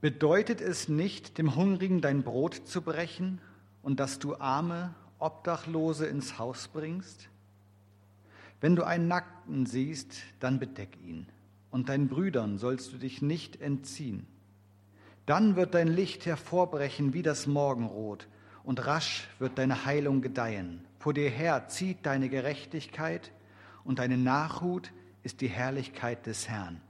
Bedeutet es nicht, dem Hungrigen dein Brot zu brechen und dass du arme Obdachlose ins Haus bringst? Wenn du einen Nackten siehst, dann bedeck ihn, und deinen Brüdern sollst du dich nicht entziehen. Dann wird dein Licht hervorbrechen wie das Morgenrot, und rasch wird deine Heilung gedeihen. Vor dir her zieht deine Gerechtigkeit, und deine Nachhut ist die Herrlichkeit des Herrn.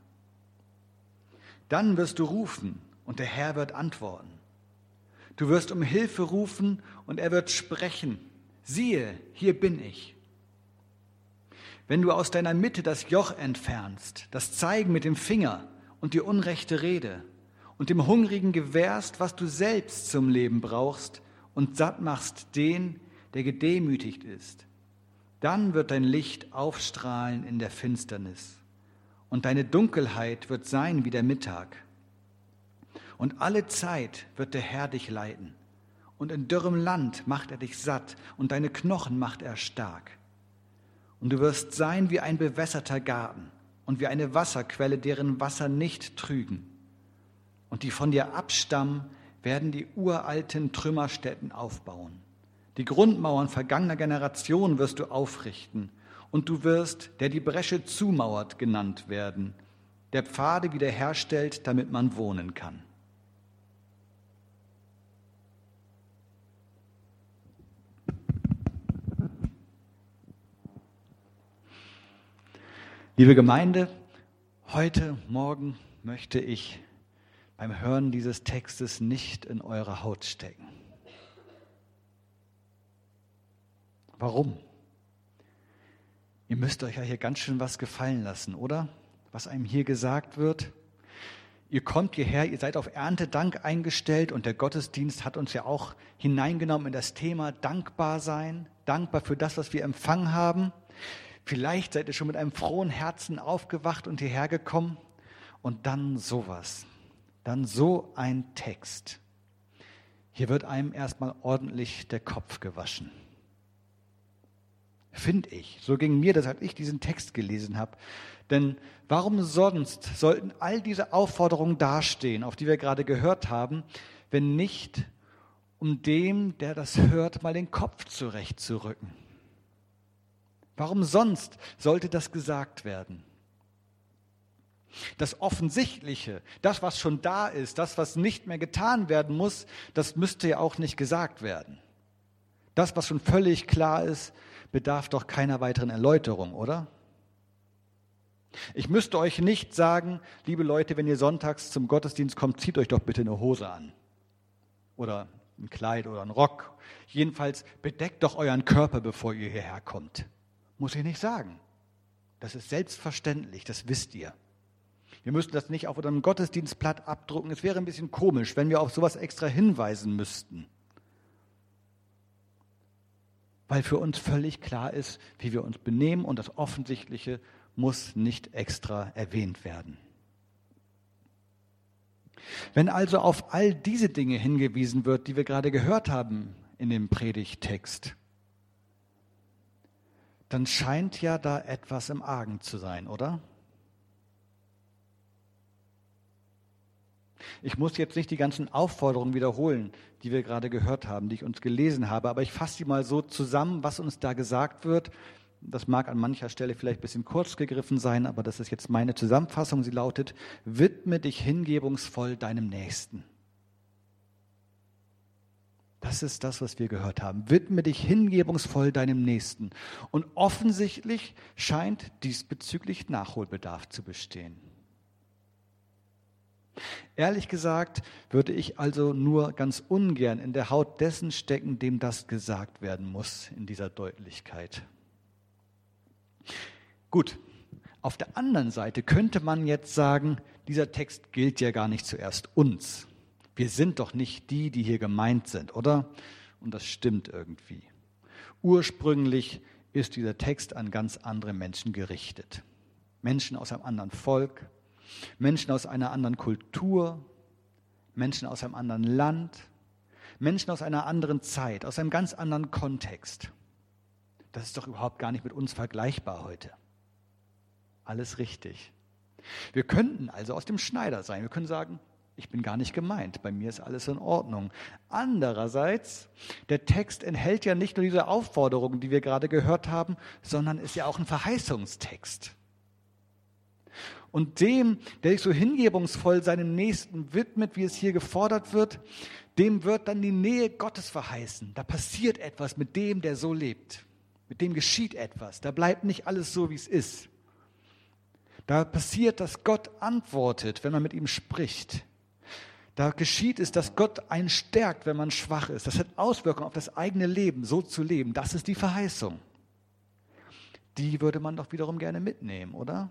Dann wirst du rufen, und der Herr wird antworten. Du wirst um Hilfe rufen, und er wird sprechen. Siehe, hier bin ich. Wenn du aus deiner Mitte das Joch entfernst, das Zeigen mit dem Finger und die unrechte Rede, und dem Hungrigen gewährst, was du selbst zum Leben brauchst, und satt machst den, der gedemütigt ist, dann wird dein Licht aufstrahlen in der Finsternis, und deine Dunkelheit wird sein wie der Mittag. Und alle Zeit wird der Herr dich leiten, und in dürrem Land macht er dich satt, und deine Knochen macht er stark. Und du wirst sein wie ein bewässerter Garten und wie eine Wasserquelle, deren Wasser nicht trügen und die von dir abstammen, werden die uralten Trümmerstätten aufbauen. Die Grundmauern vergangener Generationen wirst du aufrichten und du wirst, der die Bresche zumauert, genannt werden, der Pfade wiederherstellt, damit man wohnen kann. Liebe Gemeinde, heute Morgen möchte ich beim Hören dieses Textes nicht in eure Haut stecken. Warum? Ihr müsst euch ja hier ganz schön was gefallen lassen, oder? Was einem hier gesagt wird. Ihr kommt hierher, ihr seid auf Erntedank eingestellt und der Gottesdienst hat uns ja auch hineingenommen in das Thema dankbar sein, dankbar für das, was wir empfangen haben. Vielleicht seid ihr schon mit einem frohen Herzen aufgewacht und hierher gekommen und dann sowas dann so ein Text. Hier wird einem erstmal ordentlich der Kopf gewaschen. Finde ich. So ging mir das, als ich diesen Text gelesen habe. Denn warum sonst sollten all diese Aufforderungen dastehen, auf die wir gerade gehört haben, wenn nicht um dem, der das hört, mal den Kopf zurechtzurücken? Warum sonst sollte das gesagt werden? Das Offensichtliche, das, was schon da ist, das, was nicht mehr getan werden muss, das müsste ja auch nicht gesagt werden. Das, was schon völlig klar ist, bedarf doch keiner weiteren Erläuterung, oder? Ich müsste euch nicht sagen, liebe Leute, wenn ihr sonntags zum Gottesdienst kommt, zieht euch doch bitte eine Hose an. Oder ein Kleid oder ein Rock. Jedenfalls bedeckt doch euren Körper, bevor ihr hierher kommt. Muss ich nicht sagen. Das ist selbstverständlich, das wisst ihr. Wir müssten das nicht auf unserem Gottesdienstblatt abdrucken. Es wäre ein bisschen komisch, wenn wir auf sowas extra hinweisen müssten. Weil für uns völlig klar ist, wie wir uns benehmen und das Offensichtliche muss nicht extra erwähnt werden. Wenn also auf all diese Dinge hingewiesen wird, die wir gerade gehört haben in dem Predigtext, dann scheint ja da etwas im Argen zu sein, oder? Ich muss jetzt nicht die ganzen Aufforderungen wiederholen, die wir gerade gehört haben, die ich uns gelesen habe, aber ich fasse sie mal so zusammen, was uns da gesagt wird. Das mag an mancher Stelle vielleicht ein bisschen kurz gegriffen sein, aber das ist jetzt meine Zusammenfassung. Sie lautet, widme dich hingebungsvoll deinem Nächsten. Das ist das, was wir gehört haben. Widme dich hingebungsvoll deinem Nächsten. Und offensichtlich scheint diesbezüglich Nachholbedarf zu bestehen. Ehrlich gesagt würde ich also nur ganz ungern in der Haut dessen stecken, dem das gesagt werden muss in dieser Deutlichkeit. Gut, auf der anderen Seite könnte man jetzt sagen, dieser Text gilt ja gar nicht zuerst uns. Wir sind doch nicht die, die hier gemeint sind, oder? Und das stimmt irgendwie. Ursprünglich ist dieser Text an ganz andere Menschen gerichtet. Menschen aus einem anderen Volk, Menschen aus einer anderen Kultur, Menschen aus einem anderen Land, Menschen aus einer anderen Zeit, aus einem ganz anderen Kontext. Das ist doch überhaupt gar nicht mit uns vergleichbar heute. Alles richtig. Wir könnten also aus dem Schneider sein. Wir können sagen, ich bin gar nicht gemeint, bei mir ist alles in Ordnung. Andererseits, der Text enthält ja nicht nur diese Aufforderungen, die wir gerade gehört haben, sondern ist ja auch ein Verheißungstext. Und dem, der sich so hingebungsvoll seinem Nächsten widmet, wie es hier gefordert wird, dem wird dann die Nähe Gottes verheißen. Da passiert etwas mit dem, der so lebt. Mit dem geschieht etwas. Da bleibt nicht alles so, wie es ist. Da passiert, dass Gott antwortet, wenn man mit ihm spricht. Da geschieht es, dass Gott einen stärkt, wenn man schwach ist. Das hat Auswirkungen auf das eigene Leben, so zu leben. Das ist die Verheißung. Die würde man doch wiederum gerne mitnehmen, oder?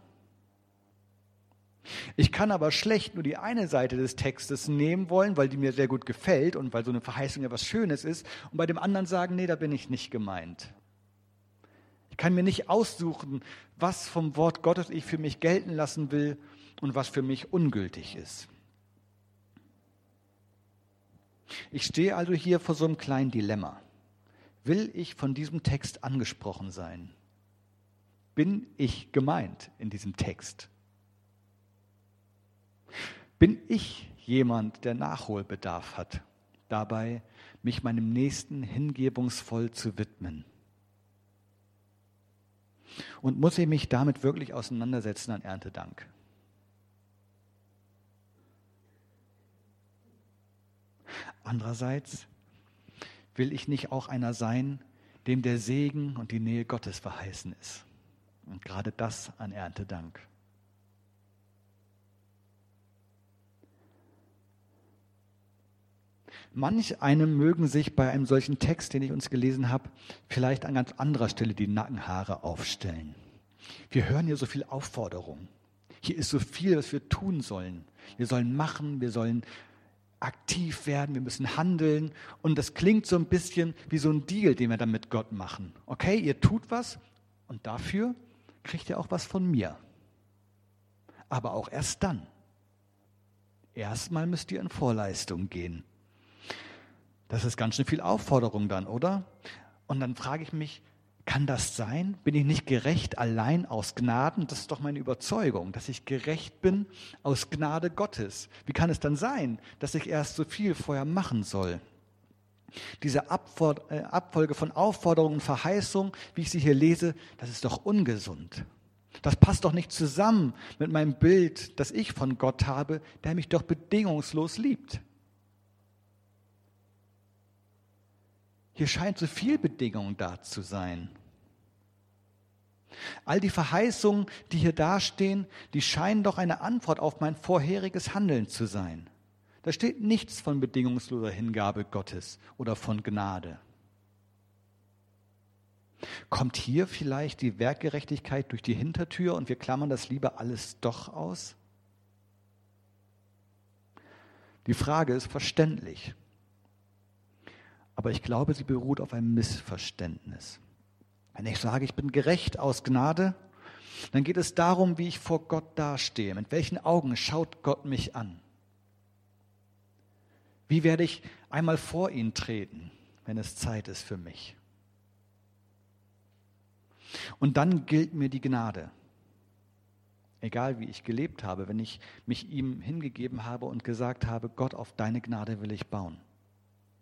Ich kann aber schlecht nur die eine Seite des Textes nehmen wollen, weil die mir sehr gut gefällt und weil so eine Verheißung ja was Schönes ist, und bei dem anderen sagen, nee, da bin ich nicht gemeint. Ich kann mir nicht aussuchen, was vom Wort Gottes ich für mich gelten lassen will und was für mich ungültig ist. Ich stehe also hier vor so einem kleinen Dilemma. Will ich von diesem Text angesprochen sein? Bin ich gemeint in diesem Text? Bin ich jemand, der Nachholbedarf hat, dabei mich meinem Nächsten hingebungsvoll zu widmen? Und muss ich mich damit wirklich auseinandersetzen an Erntedank? Andererseits will ich nicht auch einer sein, dem der Segen und die Nähe Gottes verheißen ist. Und gerade das an Erntedank. Manch einem mögen sich bei einem solchen Text, den ich uns gelesen habe, vielleicht an ganz anderer Stelle die Nackenhaare aufstellen. Wir hören hier so viel Aufforderung. Hier ist so viel, was wir tun sollen. Wir sollen machen, wir sollen aktiv werden, wir müssen handeln. Und das klingt so ein bisschen wie so ein Deal, den wir dann mit Gott machen. Okay, ihr tut was und dafür kriegt ihr auch was von mir. Aber auch erst dann. Erstmal müsst ihr in Vorleistung gehen. Das ist ganz schön viel Aufforderung dann, oder? Und dann frage ich mich, kann das sein? Bin ich nicht gerecht allein aus Gnaden? Das ist doch meine Überzeugung, dass ich gerecht bin aus Gnade Gottes. Wie kann es dann sein, dass ich erst so viel vorher machen soll? Diese äh, Abfolge von Aufforderungen und Verheißungen, wie ich sie hier lese, das ist doch ungesund. Das passt doch nicht zusammen mit meinem Bild, das ich von Gott habe, der mich doch bedingungslos liebt. Hier scheint so viel Bedingung da zu sein. All die Verheißungen, die hier dastehen, die scheinen doch eine Antwort auf mein vorheriges Handeln zu sein. Da steht nichts von bedingungsloser Hingabe Gottes oder von Gnade. Kommt hier vielleicht die Werkgerechtigkeit durch die Hintertür und wir klammern das lieber alles doch aus? Die Frage ist verständlich, aber ich glaube, sie beruht auf einem Missverständnis. Wenn ich sage, ich bin gerecht aus Gnade, dann geht es darum, wie ich vor Gott dastehe. Mit welchen Augen schaut Gott mich an? Wie werde ich einmal vor ihn treten, wenn es Zeit ist für mich? Und dann gilt mir die Gnade. Egal wie ich gelebt habe, wenn ich mich ihm hingegeben habe und gesagt habe, Gott, auf deine Gnade will ich bauen.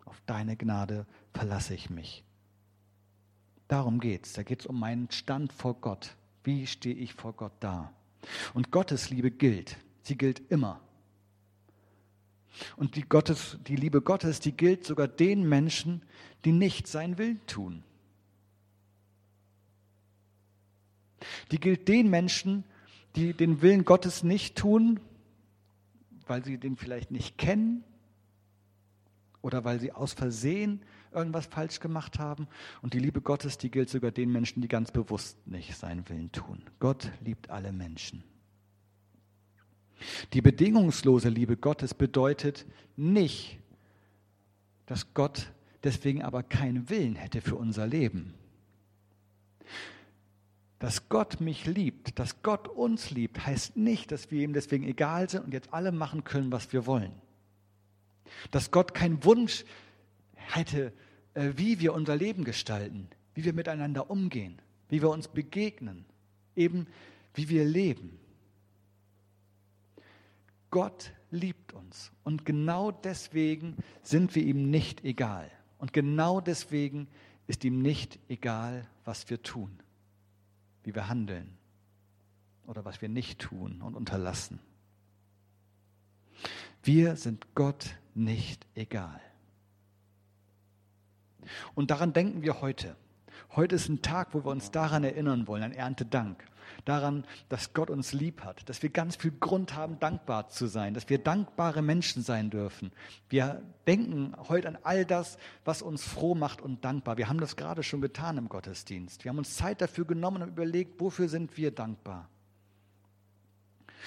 Auf deine Gnade verlasse ich mich. Darum geht es. Da geht es um meinen Stand vor Gott. Wie stehe ich vor Gott da? Und Gottes Liebe gilt. Sie gilt immer. Und die, Gottes, die Liebe Gottes, die gilt sogar den Menschen, die nicht seinen Willen tun. Die gilt den Menschen, die den Willen Gottes nicht tun, weil sie den vielleicht nicht kennen oder weil sie aus Versehen irgendwas falsch gemacht haben. Und die Liebe Gottes, die gilt sogar den Menschen, die ganz bewusst nicht seinen Willen tun. Gott liebt alle Menschen. Die bedingungslose Liebe Gottes bedeutet nicht, dass Gott deswegen aber keinen Willen hätte für unser Leben. Dass Gott mich liebt, dass Gott uns liebt, heißt nicht, dass wir ihm deswegen egal sind und jetzt alle machen können, was wir wollen. Dass Gott keinen Wunsch hätte, äh, wie wir unser Leben gestalten, wie wir miteinander umgehen, wie wir uns begegnen, eben wie wir leben. Gott liebt uns. Und genau deswegen sind wir ihm nicht egal. Und genau deswegen ist ihm nicht egal, was wir tun, wie wir handeln oder was wir nicht tun und unterlassen. Wir sind Gott nicht egal. Und daran denken wir heute. Heute ist ein Tag, wo wir uns daran erinnern wollen, ein Erntedank. Daran, dass Gott uns lieb hat, dass wir ganz viel Grund haben, dankbar zu sein, dass wir dankbare Menschen sein dürfen. Wir denken heute an all das, was uns froh macht und dankbar. Wir haben das gerade schon getan im Gottesdienst. Wir haben uns Zeit dafür genommen und überlegt, wofür sind wir dankbar.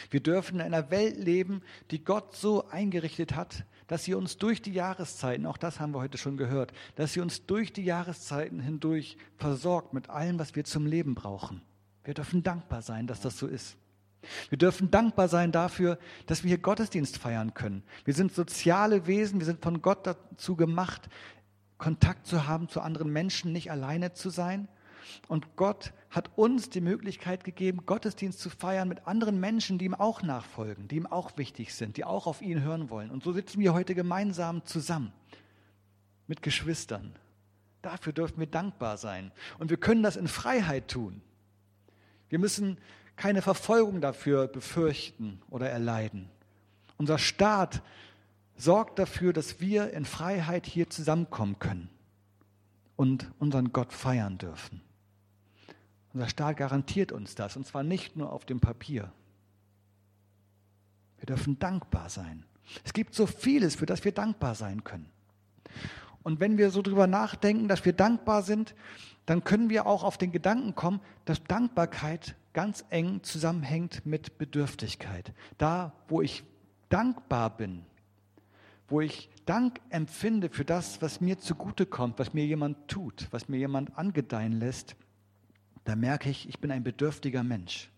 Wir dürfen in einer Welt leben, die Gott so eingerichtet hat, dass sie uns durch die Jahreszeiten, auch das haben wir heute schon gehört, dass sie uns durch die Jahreszeiten hindurch versorgt mit allem, was wir zum Leben brauchen. Wir dürfen dankbar sein, dass das so ist. Wir dürfen dankbar sein dafür, dass wir hier Gottesdienst feiern können. Wir sind soziale Wesen, wir sind von Gott dazu gemacht, Kontakt zu haben zu anderen Menschen, nicht alleine zu sein. Und Gott hat uns die Möglichkeit gegeben, Gottesdienst zu feiern mit anderen Menschen, die ihm auch nachfolgen, die ihm auch wichtig sind, die auch auf ihn hören wollen. Und so sitzen wir heute gemeinsam zusammen mit Geschwistern. Dafür dürfen wir dankbar sein. Und wir können das in Freiheit tun. Wir müssen keine Verfolgung dafür befürchten oder erleiden. Unser Staat sorgt dafür, dass wir in Freiheit hier zusammenkommen können und unseren Gott feiern dürfen. Unser Staat garantiert uns das, und zwar nicht nur auf dem Papier. Wir dürfen dankbar sein. Es gibt so vieles, für das wir dankbar sein können. Und wenn wir so drüber nachdenken, dass wir dankbar sind, dann können wir auch auf den Gedanken kommen, dass Dankbarkeit ganz eng zusammenhängt mit Bedürftigkeit. Da, wo ich dankbar bin, wo ich Dank empfinde für das, was mir zugutekommt, was mir jemand tut, was mir jemand angedeihen lässt, da merke ich, ich bin ein bedürftiger Mensch.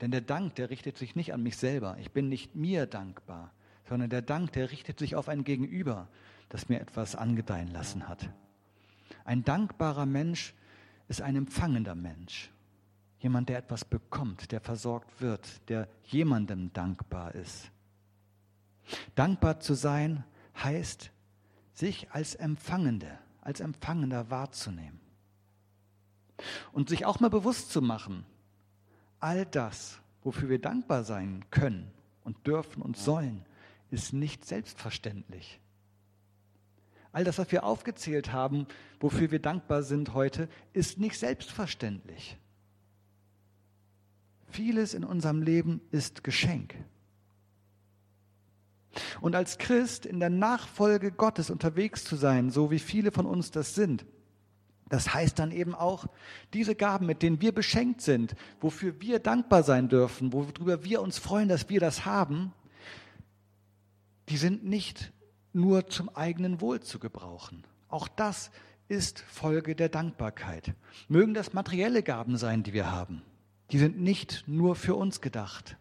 Denn der Dank, der richtet sich nicht an mich selber. Ich bin nicht mir dankbar, sondern der Dank, der richtet sich auf ein Gegenüber, das mir etwas angedeihen lassen hat. Ein dankbarer Mensch ist ein empfangender Mensch. Jemand, der etwas bekommt, der versorgt wird, der jemandem dankbar ist. Dankbar zu sein heißt, sich als Empfangende, als Empfangender wahrzunehmen. Und sich auch mal bewusst zu machen, all das, wofür wir dankbar sein können und dürfen und sollen, ist nicht selbstverständlich. All das, was wir aufgezählt haben, wofür wir dankbar sind heute, ist nicht selbstverständlich. Vieles in unserem Leben ist Geschenk. Und als Christ in der Nachfolge Gottes unterwegs zu sein, so wie viele von uns das sind, das heißt dann eben auch, diese Gaben, mit denen wir beschenkt sind, wofür wir dankbar sein dürfen, worüber wir uns freuen, dass wir das haben, die sind nicht nur zum eigenen Wohl zu gebrauchen. Auch das ist Folge der Dankbarkeit. Mögen das materielle Gaben sein, die wir haben. Die sind nicht nur für uns gedacht.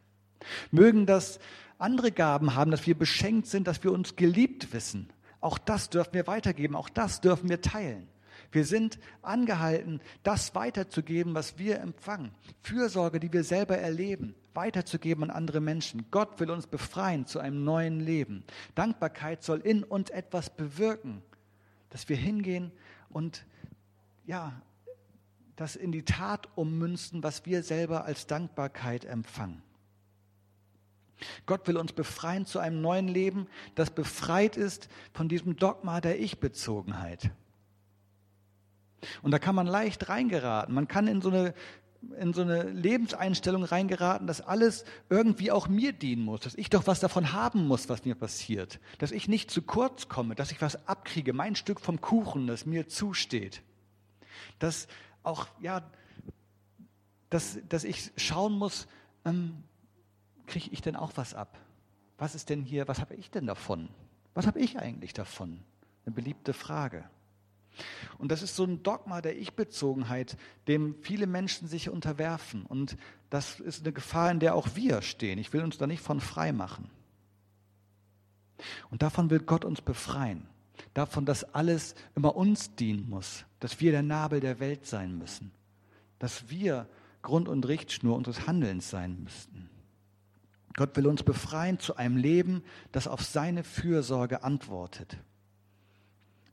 Mögen das andere Gaben haben, dass wir beschenkt sind, dass wir uns geliebt wissen. Auch das dürfen wir weitergeben, auch das dürfen wir teilen. Wir sind angehalten, das weiterzugeben, was wir empfangen. Fürsorge, die wir selber erleben, weiterzugeben an andere Menschen. Gott will uns befreien zu einem neuen Leben. Dankbarkeit soll in uns etwas bewirken, dass wir hingehen und ja, das in die Tat ummünzen, was wir selber als Dankbarkeit empfangen. Gott will uns befreien zu einem neuen Leben, das befreit ist von diesem Dogma der Ich-Bezogenheit. Und da kann man leicht reingeraten. Man kann in so eine in so eine Lebenseinstellung reingeraten, dass alles irgendwie auch mir dienen muss, dass ich doch was davon haben muss, was mir passiert, dass ich nicht zu kurz komme, dass ich was abkriege, mein Stück vom Kuchen, das mir zusteht, dass auch ja, dass, dass ich schauen muss, ähm, kriege ich denn auch was ab? Was ist denn hier? Was habe ich denn davon? Was habe ich eigentlich davon? Eine beliebte Frage. Und das ist so ein Dogma der Ich-Bezogenheit, dem viele Menschen sich unterwerfen. Und das ist eine Gefahr, in der auch wir stehen. Ich will uns da nicht von frei machen. Und davon will Gott uns befreien. Davon, dass alles immer uns dienen muss. Dass wir der Nabel der Welt sein müssen. Dass wir Grund und Richtschnur unseres Handelns sein müssten. Gott will uns befreien zu einem Leben, das auf seine Fürsorge antwortet.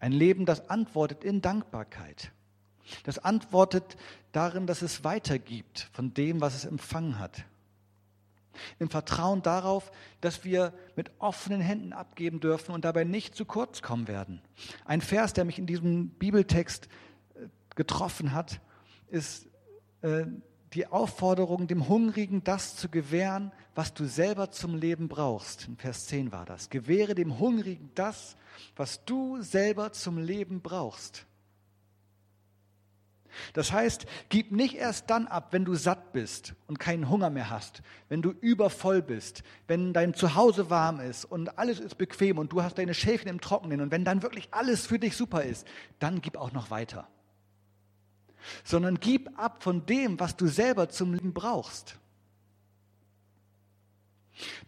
Ein Leben, das antwortet in Dankbarkeit. Das antwortet darin, dass es weitergibt von dem, was es empfangen hat. Im Vertrauen darauf, dass wir mit offenen Händen abgeben dürfen und dabei nicht zu kurz kommen werden. Ein Vers, der mich in diesem Bibeltext äh, getroffen hat, ist äh, die Aufforderung, dem Hungrigen das zu gewähren, was du selber zum Leben brauchst. In Vers 10 war das. Gewähre dem Hungrigen das, was du selber zum Leben brauchst. Das heißt, gib nicht erst dann ab, wenn du satt bist und keinen Hunger mehr hast, wenn du übervoll bist, wenn dein Zuhause warm ist und alles ist bequem und du hast deine Schäfchen im Trockenen und wenn dann wirklich alles für dich super ist, dann gib auch noch weiter sondern gib ab von dem, was du selber zum Leben brauchst.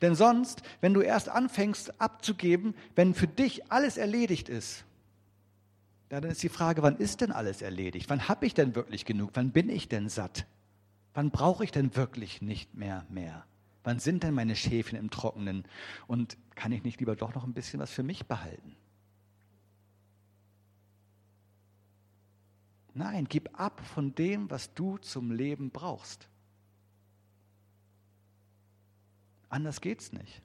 Denn sonst, wenn du erst anfängst abzugeben, wenn für dich alles erledigt ist, dann ist die Frage, wann ist denn alles erledigt? Wann habe ich denn wirklich genug? Wann bin ich denn satt? Wann brauche ich denn wirklich nicht mehr mehr? Wann sind denn meine Schäfchen im Trockenen? Und kann ich nicht lieber doch noch ein bisschen was für mich behalten? Nein, gib ab von dem, was du zum Leben brauchst. Anders geht's nicht.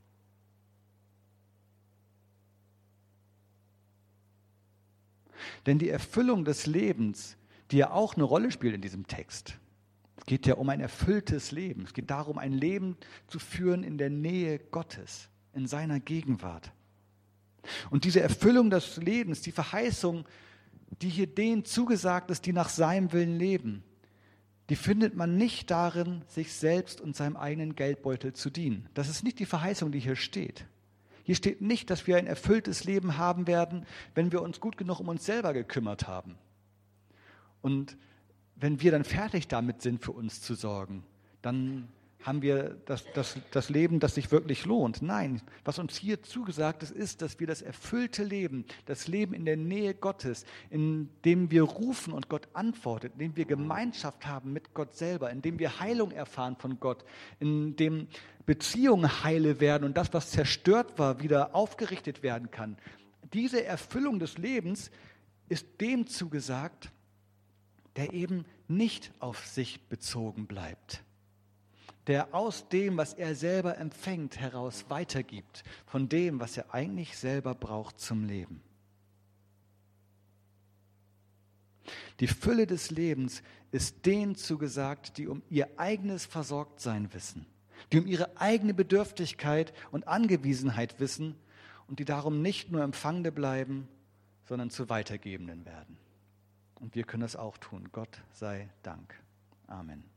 Denn die Erfüllung des Lebens, die ja auch eine Rolle spielt in diesem Text, es geht ja um ein erfülltes Leben. Es geht darum, ein Leben zu führen in der Nähe Gottes, in seiner Gegenwart. Und diese Erfüllung des Lebens, die Verheißung, die hier denen zugesagt ist, die nach seinem Willen leben, die findet man nicht darin, sich selbst und seinem eigenen Geldbeutel zu dienen. Das ist nicht die Verheißung, die hier steht. Hier steht nicht, dass wir ein erfülltes Leben haben werden, wenn wir uns gut genug um uns selber gekümmert haben. Und wenn wir dann fertig damit sind, für uns zu sorgen, dann haben wir das, das, das Leben, das sich wirklich lohnt. Nein, was uns hier zugesagt ist, ist, dass wir das erfüllte Leben, das Leben in der Nähe Gottes, in dem wir rufen und Gott antwortet, in dem wir Gemeinschaft haben mit Gott selber, in dem wir Heilung erfahren von Gott, in dem Beziehungen heile werden und das, was zerstört war, wieder aufgerichtet werden kann. Diese Erfüllung des Lebens ist dem zugesagt, der eben nicht auf sich bezogen bleibt der aus dem, was er selber empfängt, heraus weitergibt, von dem, was er eigentlich selber braucht zum Leben. Die Fülle des Lebens ist denen zugesagt, die um ihr eigenes Versorgtsein wissen, die um ihre eigene Bedürftigkeit und Angewiesenheit wissen und die darum nicht nur Empfangende bleiben, sondern zu Weitergebenden werden. Und wir können das auch tun. Gott sei Dank. Amen.